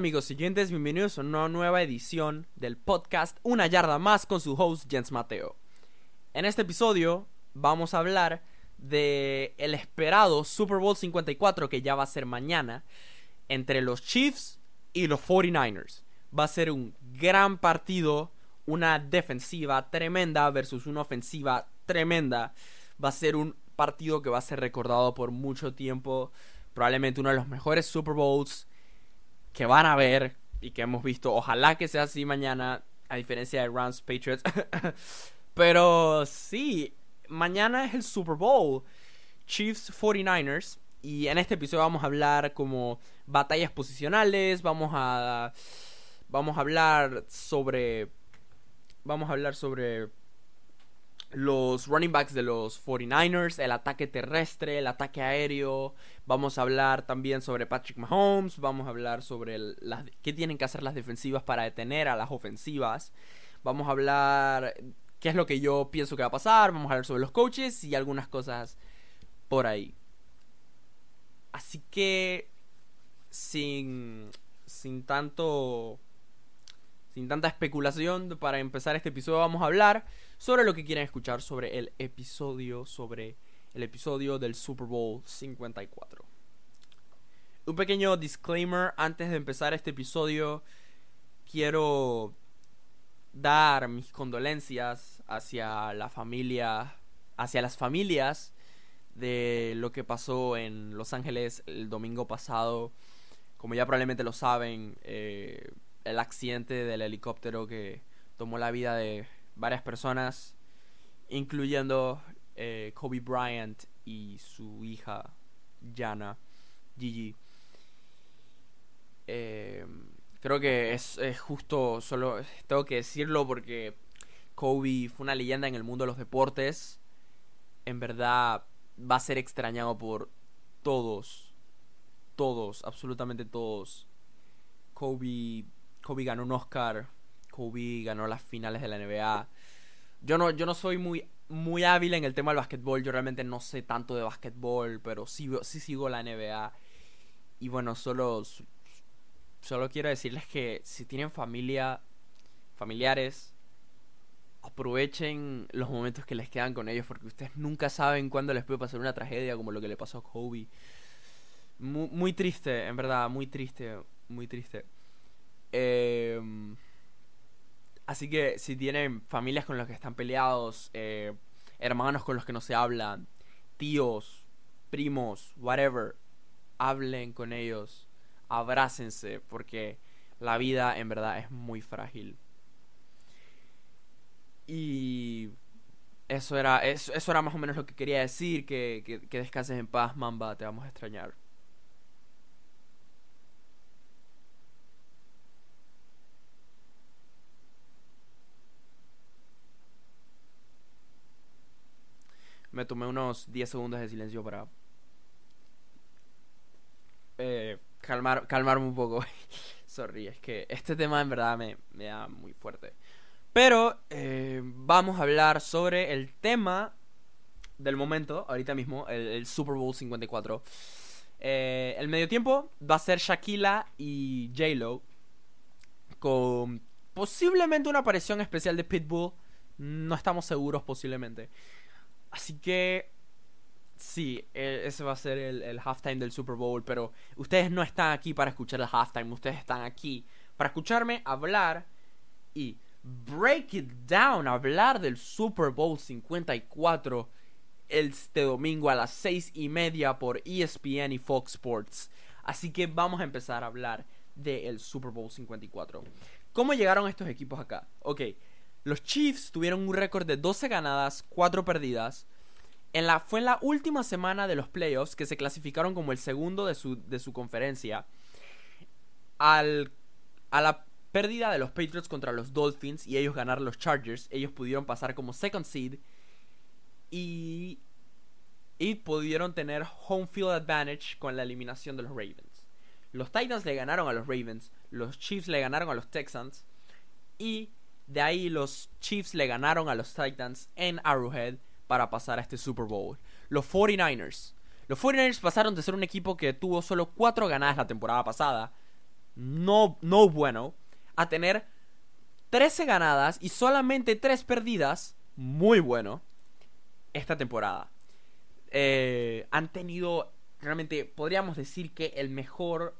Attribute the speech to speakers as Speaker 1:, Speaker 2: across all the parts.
Speaker 1: Amigos siguientes, bienvenidos a una nueva edición del podcast Una yarda más con su host Jens Mateo. En este episodio vamos a hablar de el esperado Super Bowl 54 que ya va a ser mañana entre los Chiefs y los 49ers. Va a ser un gran partido, una defensiva tremenda versus una ofensiva tremenda. Va a ser un partido que va a ser recordado por mucho tiempo, probablemente uno de los mejores Super Bowls que van a ver y que hemos visto. Ojalá que sea así mañana, a diferencia de Rams Patriots. Pero sí, mañana es el Super Bowl. Chiefs 49ers. Y en este episodio vamos a hablar como batallas posicionales. Vamos a. Vamos a hablar sobre. Vamos a hablar sobre los running backs de los 49ers, el ataque terrestre, el ataque aéreo. Vamos a hablar también sobre Patrick Mahomes. Vamos a hablar sobre las, qué tienen que hacer las defensivas para detener a las ofensivas. Vamos a hablar qué es lo que yo pienso que va a pasar. Vamos a hablar sobre los coaches y algunas cosas por ahí. Así que sin sin tanto sin tanta especulación para empezar este episodio vamos a hablar sobre lo que quieren escuchar sobre el episodio sobre el episodio del Super Bowl 54. Un pequeño disclaimer antes de empezar este episodio quiero dar mis condolencias hacia la familia hacia las familias de lo que pasó en Los Ángeles el domingo pasado. Como ya probablemente lo saben, eh, el accidente del helicóptero que tomó la vida de varias personas, incluyendo eh, Kobe Bryant y su hija Jana, Gigi. Eh, creo que es, es, justo, solo tengo que decirlo porque Kobe fue una leyenda en el mundo de los deportes. En verdad va a ser extrañado por todos, todos, absolutamente todos. Kobe Kobe ganó un Oscar, Kobe ganó las finales de la NBA. Yo no, yo no soy muy, muy hábil en el tema del básquetbol, yo realmente no sé tanto de básquetbol, pero sí, sí sigo la NBA. Y bueno, solo, solo quiero decirles que si tienen familia, familiares, aprovechen los momentos que les quedan con ellos, porque ustedes nunca saben cuándo les puede pasar una tragedia como lo que le pasó a Kobe. Muy, muy triste, en verdad, muy triste, muy triste. Eh, así que si tienen familias con las que están peleados, eh, hermanos con los que no se hablan, tíos, primos, whatever, hablen con ellos, abrácense, porque la vida en verdad es muy frágil. Y eso era, eso, eso era más o menos lo que quería decir, que, que, que descanses en paz, Mamba, te vamos a extrañar. Me tomé unos 10 segundos de silencio para eh, calmar, calmarme un poco. Sorry, es que este tema en verdad me, me da muy fuerte. Pero eh, vamos a hablar sobre el tema del momento, ahorita mismo, el, Super Bowl 54. Eh, el medio tiempo va a ser Shaquila y J-Lo. Con posiblemente una aparición especial de Pitbull. No estamos seguros, posiblemente. Así que sí, e, ese va a ser el, halftime del Super Bowl, pero ustedes no están aquí para escuchar el halftime, ustedes están aquí para escucharme hablar y break it down, hablar del Super Bowl 54 este domingo a las 6 y media por ESPN y Fox Sports. Así que vamos a empezar a hablar del Super Bowl 54. ¿Cómo llegaron estos equipos acá? Ok, los Chiefs tuvieron un récord de 12 ganadas, 4 perdidas. En la, fue en la última semana de los playoffs que se clasificaron como el segundo de su, de su conferencia. Al, a la pérdida de los Patriots contra los Dolphins y ellos ganar los Chargers, ellos pudieron pasar como second seed y, y pudieron tener home field advantage con la eliminación de los Ravens. Los Titans le ganaron a los Ravens, los Chiefs le ganaron a los Texans y de ahí los Chiefs le ganaron a los Titans en Arrowhead para pasar a este Super Bowl. Los 49ers. Los 49ers pasaron de ser un equipo que tuvo solo 4 ganadas la temporada pasada no, no bueno, a tener 13 ganadas y solamente 3 perdidas, muy bueno, esta temporada. Eh, han tenido, realmente, podríamos decir que el mejor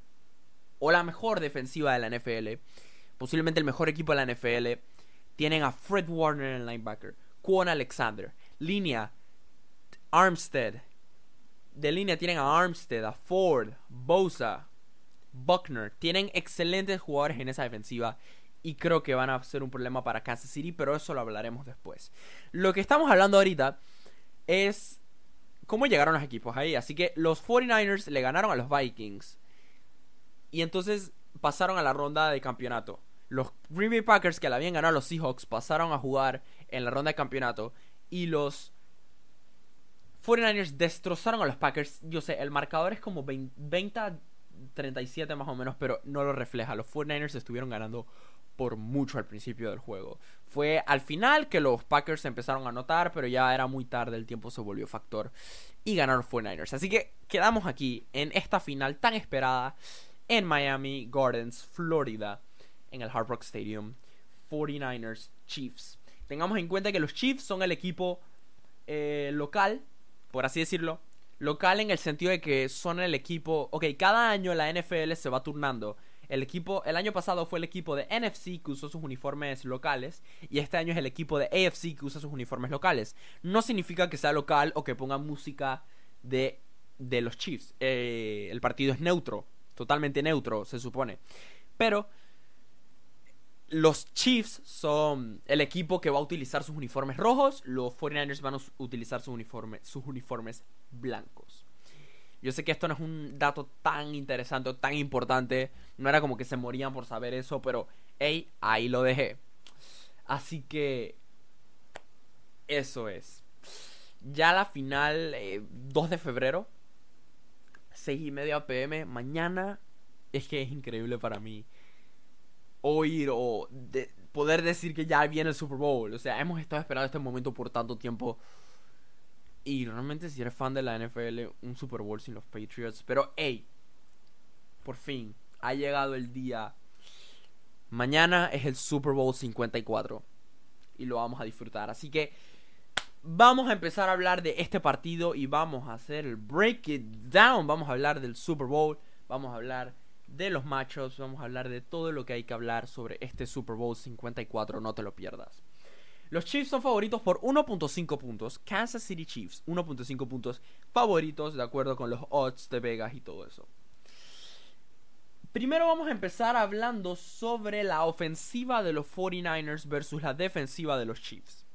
Speaker 1: o la mejor defensiva de la NFL, posiblemente el mejor equipo de la NFL. Tienen a Fred Warner en linebacker, Quan Alexander, línea Armstead. De línea tienen a Armstead, a Ford, Bosa, Buckner. Tienen excelentes jugadores en esa defensiva y creo que van a ser un problema para Kansas City, pero eso lo hablaremos después. Lo que estamos hablando ahorita es cómo llegaron los equipos ahí. Así que los 49ers le ganaron a los Vikings y entonces pasaron a la ronda de campeonato. Los Green Bay Packers que le habían ganado a los Seahawks pasaron a jugar en la ronda de campeonato y los 49ers destrozaron a los Packers. Yo sé, el marcador es como 20 37 más o menos, pero no lo refleja. Los 49ers estuvieron ganando por mucho al principio del juego. Fue al final que los Packers empezaron a anotar, pero ya era muy tarde, el tiempo se volvió factor y ganaron 49ers. Así que quedamos aquí en esta final tan esperada en Miami Gardens, Florida, en el Hard Rock Stadium. 49ers Chiefs. Tengamos en cuenta que los Chiefs son el equipo eh, local, por así decirlo. Local en el sentido de que son el equipo. Ok, cada año la NFL se va turnando el equipo, el año pasado fue el equipo de NFC que usó sus uniformes locales y este año es el equipo de AFC que usa sus uniformes locales. No significa que sea local o que ponga música de, de los Chiefs. Eh, el partido es neutro, totalmente neutro, se supone. Pero los Chiefs son el equipo que va a utilizar sus uniformes rojos, los 49ers van a utilizar sus uniformes blancos. Yo sé que esto no es un dato tan interesante o tan importante. No era como que se morían por saber eso, pero hey, ahí lo dejé. Así que eso es. Ya la final, 2 eh, de febrero, 6 y media pm. Mañana es que es increíble para mí oír o poder decir que ya viene el Super Bowl. O sea, hemos estado esperando este momento por tanto tiempo. Y realmente si eres fan de la NFL, un Super Bowl sin los Patriots. Pero hey, por fin, ha llegado el día. Mañana es el Super Bowl 54. Y lo vamos a disfrutar. Así que vamos a empezar a hablar de este partido y vamos a hacer el break it down. Vamos a hablar del Super Bowl. Vamos a hablar de los machos. Vamos a hablar de todo lo que hay que hablar sobre este Super Bowl 54. No te lo pierdas. Los Chiefs son favoritos por 1.5 puntos. Kansas City Chiefs, 1.5 puntos favoritos de acuerdo con los odds de Vegas y todo eso. Primero vamos a empezar hablando sobre la ofensiva de los 49ers versus la defensiva de los Chiefs.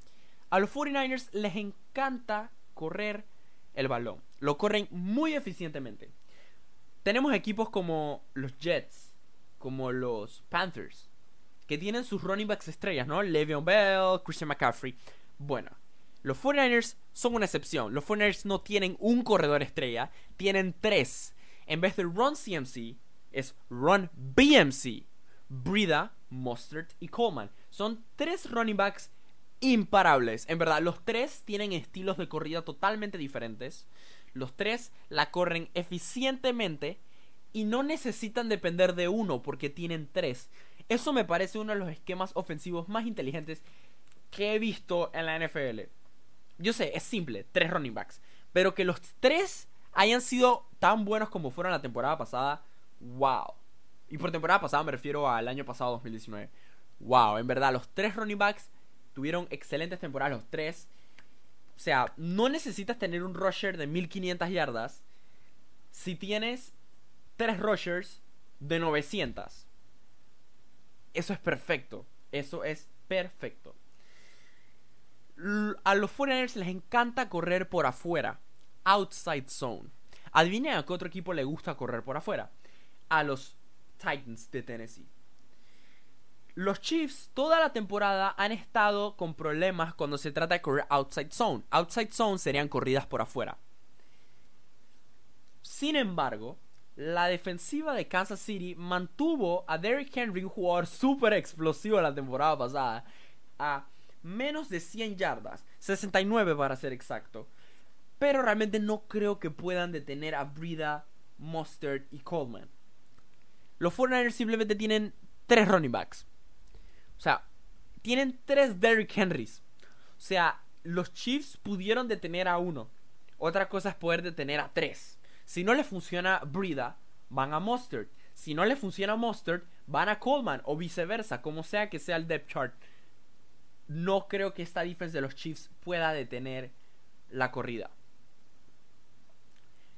Speaker 1: A los 49ers les encanta correr el balón. Lo corren muy eficientemente. Tenemos equipos como los Jets, como los Panthers, que tienen sus running backs estrellas, ¿no? Le'Veon Bell, Christian McCaffrey. Bueno, los 49ers son una excepción. Los 49ers no tienen un corredor estrella, tienen tres. En vez de Run CMC, es Run BMC. Brida, Mustard y Coleman. Son tres running backs imparables. En verdad, los tres tienen estilos de corrida totalmente diferentes. Los tres la corren eficientemente y no necesitan depender de uno porque tienen tres. Eso me parece uno de los esquemas ofensivos más inteligentes que he visto en la NFL. Yo sé, es simple, tres running backs. Pero que los tres hayan sido tan buenos como fueron la temporada pasada, wow. Y por temporada pasada me refiero al año pasado, 2019. Wow, en verdad, los tres running backs tuvieron excelentes temporadas, los tres. O sea, no necesitas tener un rusher de 1500 yardas si tienes tres rushers de 900. Eso es perfecto. Eso es perfecto. A los 49ers les encanta correr por afuera. Outside zone. Adivinen a qué otro equipo le gusta correr por afuera. A los Titans de Tennessee. Los Chiefs toda la temporada han estado con problemas cuando se trata de correr outside zone. Outside zone serían corridas por afuera. Sin embargo, la defensiva de Kansas City mantuvo a Derrick Henry, un jugador súper explosivo la temporada pasada, a menos de 100 yardas, 69 para ser exacto. Pero realmente no creo que puedan detener a Brida, Mustard y Coleman. los 49ers simplemente tienen tres running backs. O sea, tienen tres Derrick Henrys. O sea, los Chiefs pudieron detener a uno. Otra cosa es poder detener a tres. Si no le funciona Brida, van a Mustard. Si no le funciona Mustard, van a Coleman o viceversa, como sea que sea el depth chart. No creo que esta defense de los Chiefs pueda detener la corrida.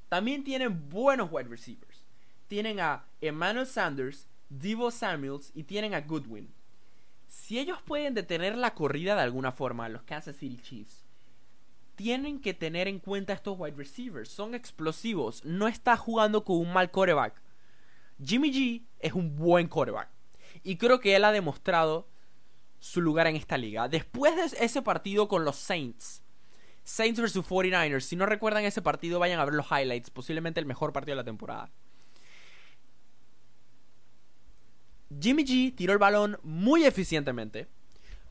Speaker 1: También tienen buenos wide receivers. Tienen a Emmanuel Sanders, Divo Samuels y tienen a Goodwin. Si ellos pueden detener la corrida de alguna forma, los Kansas City Chiefs, tienen que tener en cuenta estos wide receivers. Son explosivos. No está jugando con un mal coreback. Jimmy G es un buen coreback. Y creo que él ha demostrado su lugar en esta liga. Después de ese partido con los Saints, Saints vs 49ers, si no recuerdan ese partido, vayan a ver los highlights. Posiblemente el mejor partido de la temporada. Jimmy G tiró el balón muy eficientemente,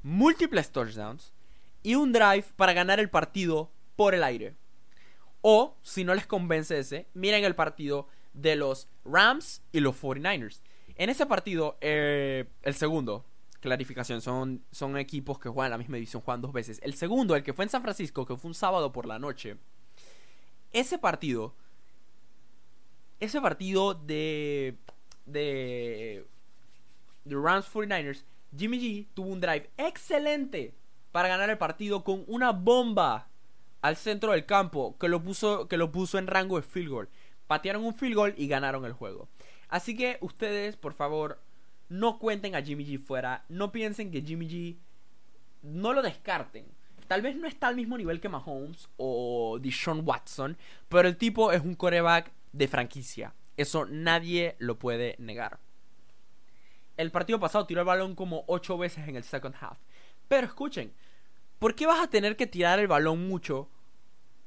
Speaker 1: múltiples touchdowns y un drive para ganar el partido por el aire. O, si no les convence ese, miren el partido de los Rams y los 49ers. En ese partido, eh, el segundo, clarificación, son, son equipos que juegan la misma división, juegan dos veces. El segundo, el que fue en San Francisco, que fue un sábado por la noche. Ese partido, ese partido de, de, de Rams 49ers, Jimmy G tuvo un drive excelente para ganar el partido con una bomba al centro del campo que lo puso, que lo puso en rango de field goal patearon un field goal y ganaron el juego. Así que ustedes, por favor, no cuenten a Jimmy G fuera. No piensen que Jimmy G no lo descarten. Tal vez no está al mismo nivel que Mahomes o Deshaun Watson, pero el tipo es un coreback de franquicia. Eso nadie lo puede negar. El partido pasado tiró el balón como 8 veces en el second half. Pero escuchen, ¿por qué vas a tener que tirar el balón mucho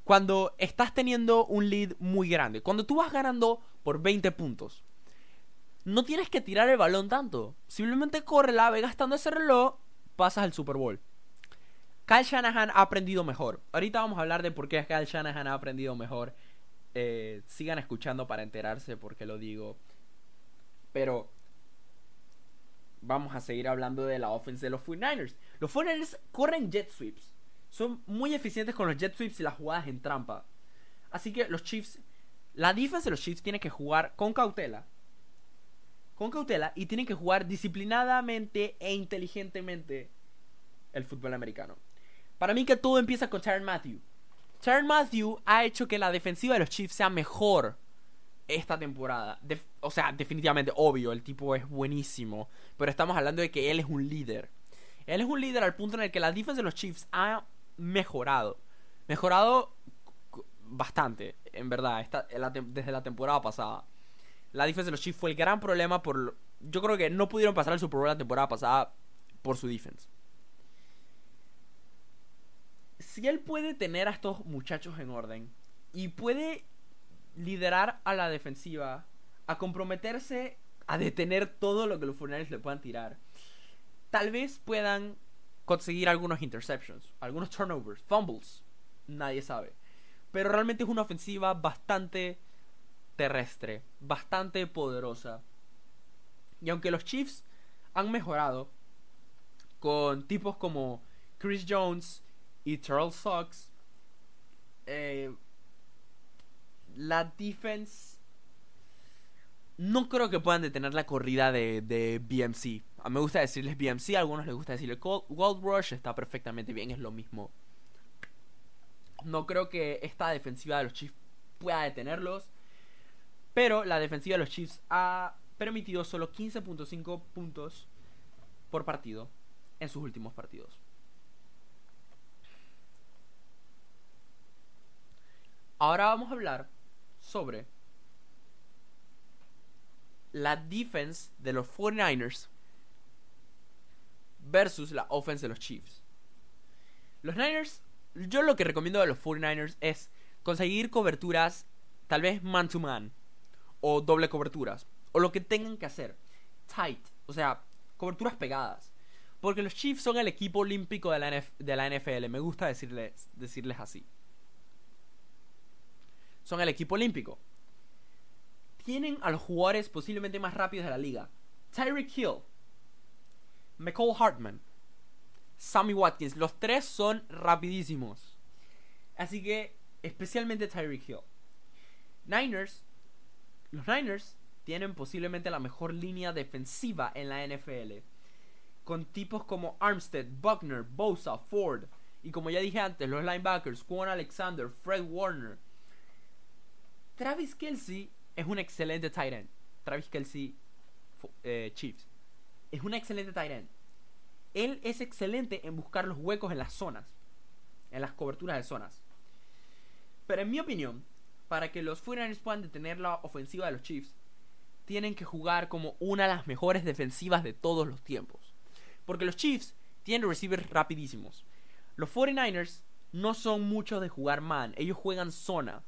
Speaker 1: cuando estás teniendo un lead muy grande, cuando tú vas ganando por 20 puntos, no tienes que tirar el balón tanto. Simplemente corre la ve gastando ese reloj, pasas al Super Bowl. Kyle Shanahan ha aprendido mejor. Ahorita vamos a hablar de por qué Kyle Shanahan ha aprendido mejor. Eh, sigan escuchando para enterarse por qué lo digo. Pero vamos a seguir hablando de la offense de los 49ers. Los 49ers corren jet sweeps son muy eficientes con los jet sweeps y las jugadas en trampa. Así que los Chiefs, la defensa de los Chiefs tiene que jugar con cautela. Con cautela y tienen que jugar disciplinadamente e inteligentemente el fútbol americano. Para mí que todo empieza con Tyron Matthew. Tyron Matthew ha hecho que la defensiva de los Chiefs sea mejor esta temporada. o sea, definitivamente, obvio, el tipo es buenísimo. Pero estamos hablando de que él es un líder. Él es un líder al punto en el que la defensa de los Chiefs ha mejorado. Mejorado bastante, en verdad, desde la temporada pasada. La defensa de los Chiefs fue el gran problema por... Yo creo que no pudieron pasar el Super Bowl la temporada pasada por su defensa. Si él puede tener a estos muchachos en orden y puede liderar a la defensiva, a comprometerse a detener todo lo que los Fortnite le puedan tirar, tal vez puedan conseguir algunos interceptions, algunos turnovers, fumbles, nadie sabe. Pero realmente es una ofensiva bastante terrestre, bastante poderosa. Y aunque los Chiefs han mejorado con tipos como Chris Jones y Charles Sox, eh, la defense no creo que puedan detener la corrida de, de BMC. A mí me gusta decirles BMC, a algunos les gusta decirle Gold Rush, está perfectamente bien, es lo mismo. No creo que esta defensiva de los Chiefs pueda detenerlos. Pero la defensiva de los Chiefs ha permitido solo 15.5 puntos por partido en sus últimos partidos. Ahora vamos a hablar sobre la defense de los 49ers versus la offense de los Chiefs. Los Niners, yo lo que recomiendo de los 49ers es conseguir coberturas, tal vez man to man, o doble coberturas, o lo que tengan que hacer. Tight, o sea, coberturas pegadas. Porque los Chiefs son el equipo olímpico de la, de la NFL, me gusta decirles, decirles así. Son el equipo olímpico. tienen a los jugadores posiblemente más rápidos de la liga. Tyreek Hill, McCall Hartman, Sammy Watkins. Los tres son rapidísimos. Así que, especialmente Tyreek Hill. Niners. Los Niners tienen posiblemente la mejor línea defensiva en la NFL. Con tipos como Armstead, Buckner, Bosa, Ford. Y como ya dije antes, los linebackers, Quan Alexander, Fred Warner. Travis Kelsey es un excelente tight end. Travis Kelsey, eh, Chiefs. Es un excelente tight end. Él es excelente en buscar los huecos en las zonas. En las coberturas de zonas. Pero en mi opinión, para que los 49ers puedan detener la ofensiva de los Chiefs, tienen que jugar como una de las mejores defensivas de todos los tiempos. Porque los Chiefs tienen receivers rapidísimos. Los 49ers no son muchos de jugar man, ellos juegan zona.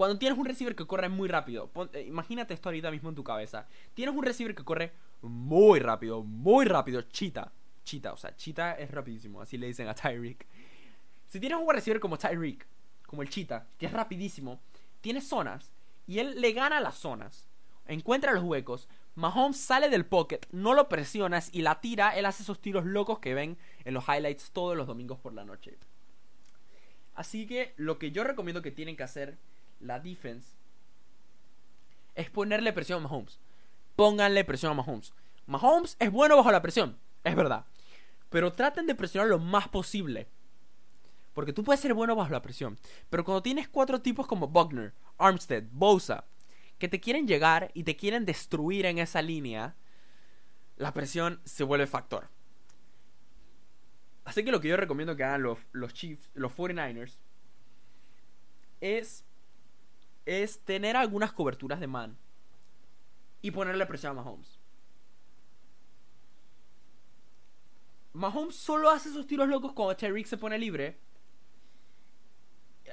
Speaker 1: Cuando tienes un receiver que corre muy rápido, eh, imagínate esto ahorita mismo en tu cabeza. Tienes un receiver que corre muy rápido, muy rápido, chita. Chita, o sea, Chita es rapidísimo, así le dicen a Tyreek. Si tienes un receiver como Tyreek, como el Chita, que es rapidísimo, tiene zonas y él le gana las zonas, encuentra los huecos. Mahomes sale del pocket, no lo presionas y la tira. Él hace esos tiros locos que ven en los highlights todos los domingos por la noche. Así que lo que yo recomiendo que tienen que hacer la defense es ponerle presión a Mahomes. Pónganle presión a Mahomes. Mahomes es bueno bajo la presión, es verdad. Pero traten de presionar lo más posible. Porque tú puedes ser bueno bajo la presión. Pero cuando tienes cuatro tipos como Buckner, Armstead, Bosa, que te quieren llegar y te quieren destruir en esa línea, la presión se vuelve factor. Así que lo que yo recomiendo que hagan los, los Chiefs, los 49ers, es es tener algunas coberturas de man y ponerle presión a Mahomes. Mahomes solo hace esos tiros locos cuando Tyreek se pone libre.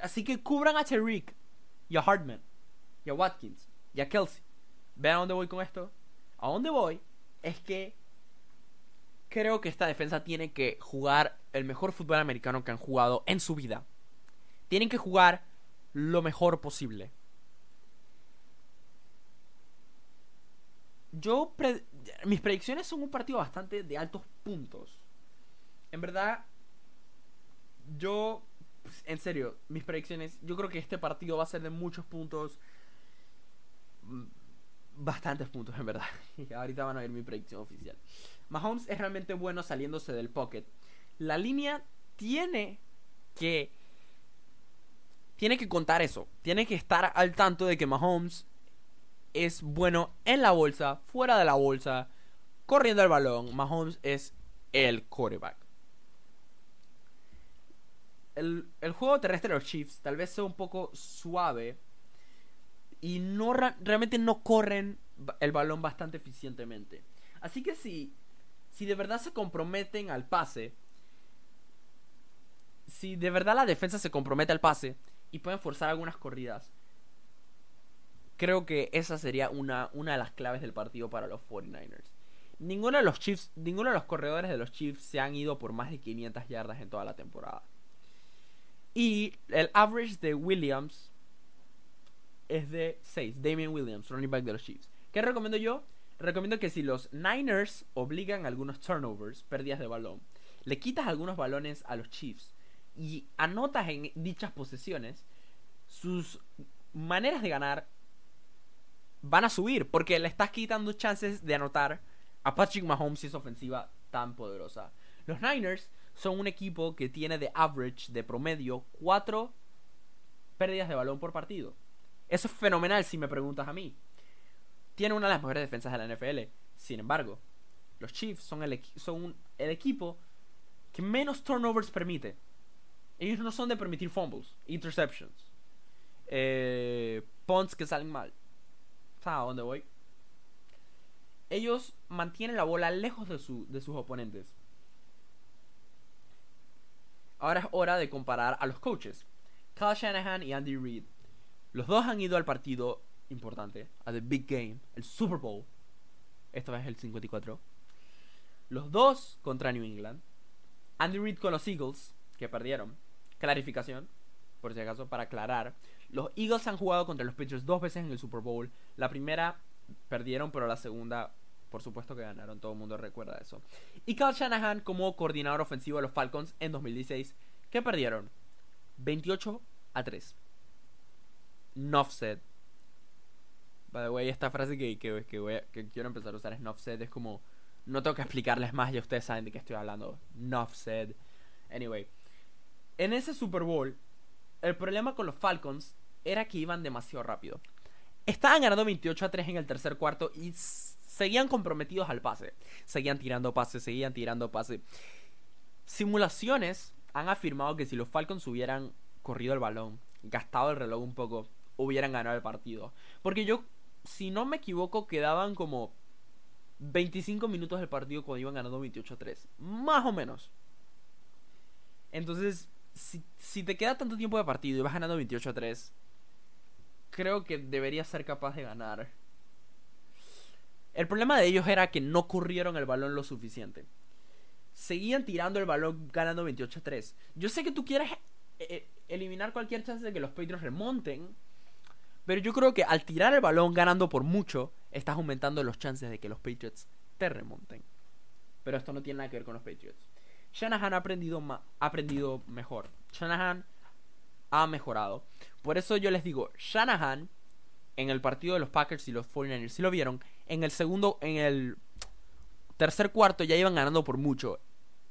Speaker 1: Así que cubran a Tyreek y a Hartman y a Watkins y a Kelsey. ¿Ven a dónde voy con esto? A dónde voy es que creo que esta defensa tiene que jugar el mejor fútbol americano que han jugado en su vida. Tienen que jugar lo mejor posible. Yo mis predicciones son un partido bastante de altos puntos. En verdad, yo, en serio, mis predicciones, yo creo que este partido va a ser de muchos puntos. Mm, bastantes puntos, en verdad. Ahorita van a ver mi predicción oficial. Mahomes es realmente bueno saliéndose del pocket. La línea tiene que... Tiene que contar eso. Tiene que estar al tanto de que Mahomes es bueno en la bolsa, fuera de la bolsa, corriendo el balón. Mahomes es el quarterback. El, juego terrestre de los Chiefs tal vez sea un poco suave y no realmente no corren el balón bastante eficientemente. Así que si, si de verdad se comprometen al pase, si de verdad la defensa se compromete al pase y pueden forzar algunas corridas, creo que esa sería una, una de las claves del partido para los 49ers. Ninguno de los Chiefs, ninguno de los corredores de los Chiefs se han ido por más de 500 yardas en toda la temporada. Y el average de Williams es de 6. Damien Williams, running back de los Chiefs. ¿Qué recomiendo yo? Recomiendo que si los Niners obligan algunos turnovers, pérdidas de balón, le quitas algunos balones a los Chiefs y anotas en dichas posesiones, sus maneras de ganar van a subir porque le estás quitando chances de anotar a Patrick Mahomes y esa ofensiva tan poderosa. Los Niners son un equipo que tiene de average, de promedio, 4 pérdidas de balón por partido. Eso es fenomenal si me preguntas a mí. Tiene una de las mejores defensas de la NFL. Sin embargo, los Chiefs son el, son el equipo que menos turnovers permite. Ellos no son de permitir fumbles, interceptions, eh, punts que salen mal a dónde voy? Ellos mantienen la bola lejos de, su, de sus oponentes. Ahora es hora de comparar a los coaches. Kyle Shanahan y Andy Reid. Los dos han ido al partido importante, a The Big Game, el Super Bowl. Esta vez el 54. Los dos contra New England. Andy Reid con los Eagles, que perdieron. Clarificación, por si acaso, para aclarar. Los Eagles han jugado contra los Patriots dos veces en el Super Bowl. La primera perdieron, pero la segunda, por supuesto que ganaron. Todo el mundo recuerda eso. Y Kyle Shanahan como coordinador ofensivo de los Falcons en 2016, que perdieron 28 a 3. Nuff said. By the way, esta frase que, que, que, quiero empezar a usar es said. Es como, no tengo que explicarles más, ya ustedes saben de qué estoy hablando. Said. Anyway, en ese Super Bowl, el problema con los Falcons era que iban demasiado rápido. Estaban ganando 28 a 3 en el tercer cuarto y seguían comprometidos al pase. Seguían tirando pase, seguían tirando pase. Simulaciones han afirmado que si los Falcons hubieran corrido el balón, gastado el reloj un poco, hubieran ganado el partido. Porque yo, si no me equivoco, quedaban como 25 minutos del partido cuando iban ganando 28 a 3. Más o menos. Entonces, si, te queda tanto tiempo de partido y vas ganando 28 a 3, creo que deberías ser capaz de ganar. El problema de ellos era que no corrieron el balón lo suficiente. Seguían tirando el balón ganando 28 a 3. Yo sé que tú quieres eh, eh, eliminar cualquier chance de que los Patriots remonten. Pero yo creo que al tirar el balón ganando por mucho, estás aumentando los chances de que los Patriots te remonten. Pero esto no tiene nada que ver con los Patriots. Shanahan ha aprendido, ha aprendido mejor. Shanahan ha mejorado. Por eso yo les digo, Shanahan en el partido de los Packers y los 49ers, si lo vieron, en el segundo, en el tercer cuarto ya iban ganando por mucho.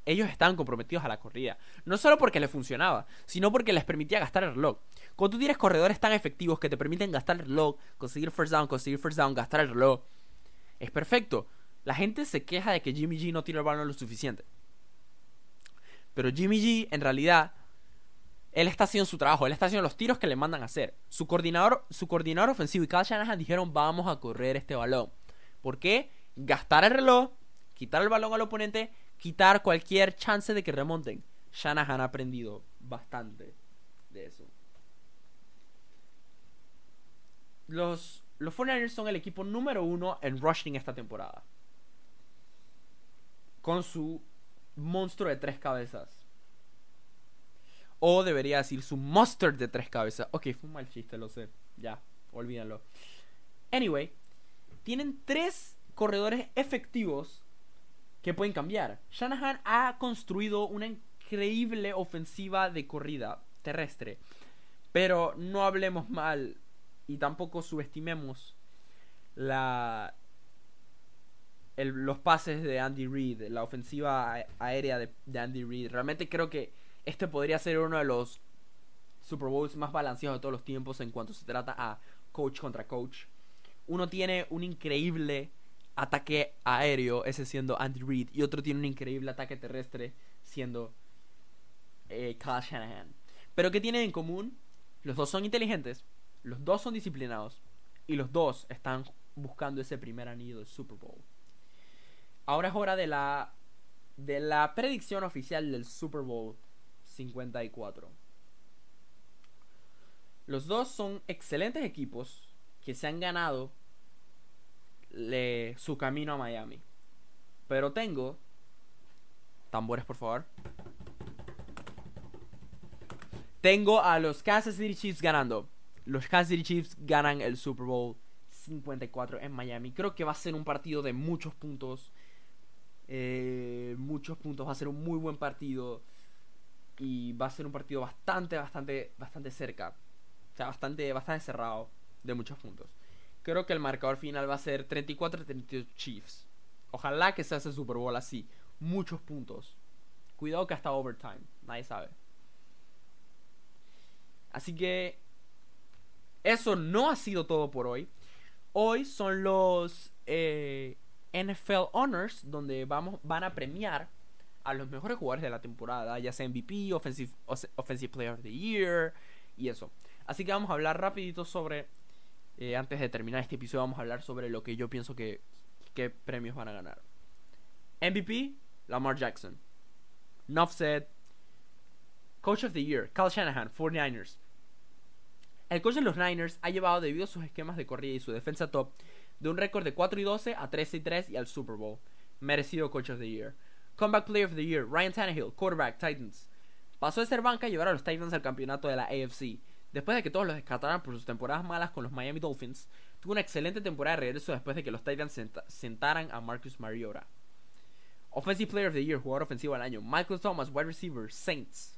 Speaker 1: Ellos estaban comprometidos a la corrida. No solo porque les funcionaba, sino porque les permitía gastar el reloj. Cuando tú tienes corredores tan efectivos que te permiten gastar el reloj, conseguir first down, conseguir first down, gastar el reloj, es perfecto. La gente se queja de que Jimmy G no tira el balón lo suficiente. Pero Jimmy G, en realidad, él está haciendo su trabajo, él está haciendo los tiros que le mandan a hacer. Su coordinador, su coordinador ofensivo y Kyle Shanahan dijeron, vamos a correr este balón. ¿Por qué? Gastar el reloj, quitar el balón al oponente, quitar cualquier chance de que remonten. Shanahan ha aprendido bastante de eso. Los, los 49ers son el equipo número uno en rushing esta temporada. Con su monstruo de tres cabezas. O debería decir su monster de tres cabezas. Ok, fue un mal chiste, lo sé. Ya, olvídalo Anyway, tienen tres corredores efectivos que pueden cambiar. Shanahan ha construido una increíble ofensiva de corrida terrestre. Pero no hablemos mal y tampoco subestimemos la, los pases de Andy Reid, la ofensiva aérea de, Andy Reid. Realmente creo que este podría ser uno de los Super Bowls más balanceados de todos los tiempos en cuanto se trata a coach contra coach. Uno tiene un increíble ataque aéreo, ese siendo Andy Reid, y otro tiene un increíble ataque terrestre, siendo eh, Kyle Shanahan. Pero ¿qué tienen en común? Los dos son inteligentes, los dos son disciplinados, y los dos están buscando ese primer anillo del Super Bowl. Ahora es hora de la de la predicción oficial del Super Bowl 54. Los dos son excelentes equipos que se han ganado su camino a Miami. Pero tengo tambores, por favor. Tengo a los Kansas City Chiefs ganando. Los Kansas City Chiefs ganan el Super Bowl 54 en Miami. Creo que va a ser un partido de muchos puntos eh, muchos puntos. Va a ser un muy buen partido. Y va a ser un partido bastante, bastante, bastante cerca. O sea, bastante, bastante cerrado. De muchos puntos. Creo que el marcador final va a ser 34-32 Chiefs. Ojalá que se hace Super Bowl así. Muchos puntos. Cuidado que hasta overtime. Nadie sabe. Así que... Eso no ha sido todo por hoy. Hoy son los... Eh, NFL Honors, donde vamos, van a premiar a los mejores jugadores de la temporada, ya sea MVP, Offensive, offensive Player of the Year y eso. Así que vamos a hablar rapidito sobre, eh, antes de terminar este episodio, vamos a hablar sobre lo que yo pienso que, qué premios van a ganar. MVP, Lamar Jackson. Nuff said. Coach of the Year, Kyle Shanahan, 49ers. El coach de los Niners ha llevado debido a sus esquemas de corrida y su defensa top de un récord de 4 y 12 a 13 y 3 y al Super Bowl. Merecido Coach of the Year. Comeback Player of the Year, Ryan Tannehill, quarterback, Titans. Pasó de ser banca y llevar a los Titans al campeonato de la AFC. Después de que todos los descartaran por sus temporadas malas con los Miami Dolphins, tuvo una excelente temporada de regreso después de que los Titans sentaran a Marcus Mariota. Offensive Player of the Year, jugador ofensivo del año. Michael Thomas, wide receiver, Saints.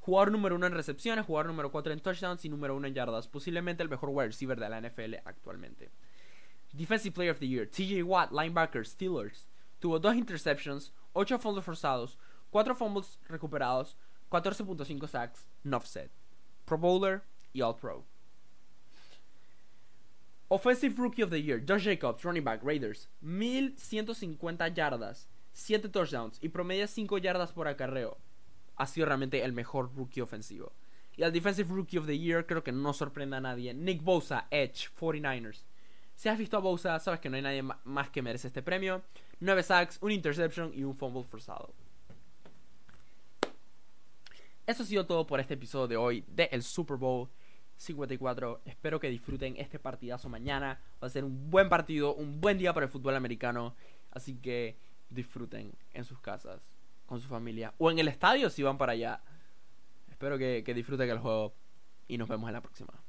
Speaker 1: Jugador número uno en recepciones, jugador número 4 en touchdowns y número uno en yardas. Posiblemente el mejor wide receiver de la NFL actualmente. Defensive Player of the Year, TJ Watt, linebacker, Steelers. Tuvo dos interceptions, 8 fumbles forzados, 4 fumbles recuperados, 14.5 sacks, no offset. Pro Bowler y All Pro. Offensive Rookie of the Year, Josh Jacobs, running back, Raiders. 1150 yardas, 7 touchdowns y promedia 5 yardas por acarreo. Ha sido realmente el mejor rookie ofensivo. Y al Defensive Rookie of the Year creo que no sorprenda a nadie. Nick Bosa, Edge, 49ers. Si has visto a Bosa, sabes que no hay nadie más que merece este premio. 9 sacks, un interception y un fumble forzado. Eso ha sido todo por este episodio de hoy de el Super Bowl 54. Espero que disfruten este partidazo mañana. Va a ser un buen partido, un buen día para el fútbol americano. Así que disfruten en sus casas, con su familia o en el estadio si van para allá. Espero que, que disfruten el juego y nos vemos en la próxima.